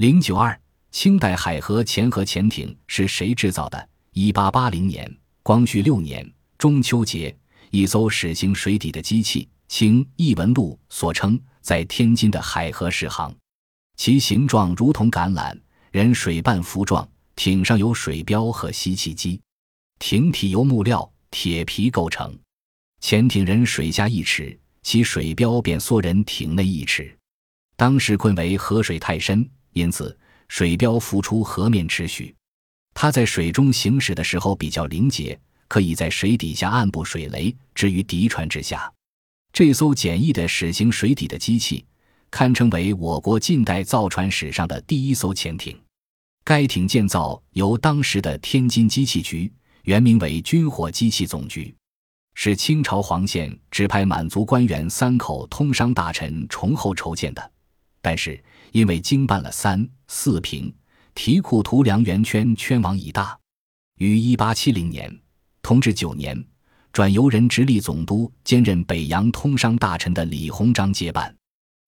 零九二，清代海河前河潜艇是谁制造的？一八八零年，光绪六年中秋节，一艘驶行水底的机器，清译文录所称，在天津的海河试航，其形状如同橄榄，人水半浮状，艇上有水标和吸气机，艇体由木料、铁皮构成，潜艇人水下一尺，其水标便缩人艇内一尺。当时困为河水太深，因此水标浮出河面持续。它在水中行驶的时候比较灵捷，可以在水底下按布水雷，置于敌船之下。这艘简易的驶行水底的机器，堪称为我国近代造船史上的第一艘潜艇。该艇建造由当时的天津机器局（原名为军火机器总局），是清朝皇宪指派满族官员三口通商大臣崇厚筹建的。但是因为经办了三四平，题库图粮圆圈圈网已大，于一八七零年，同治九年，转由人直隶总督兼任北洋通商大臣的李鸿章接办。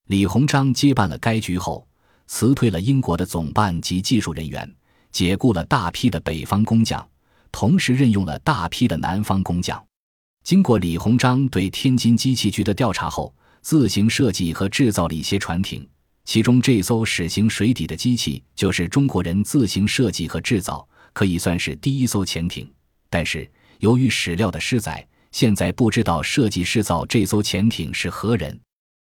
李鸿章接办了该局后，辞退了英国的总办及技术人员，解雇了大批的北方工匠，同时任用了大批的南方工匠。经过李鸿章对天津机器局的调查后，自行设计和制造了一些船艇。其中这艘驶行水底的机器就是中国人自行设计和制造，可以算是第一艘潜艇。但是由于史料的失载，现在不知道设计制造这艘潜艇是何人。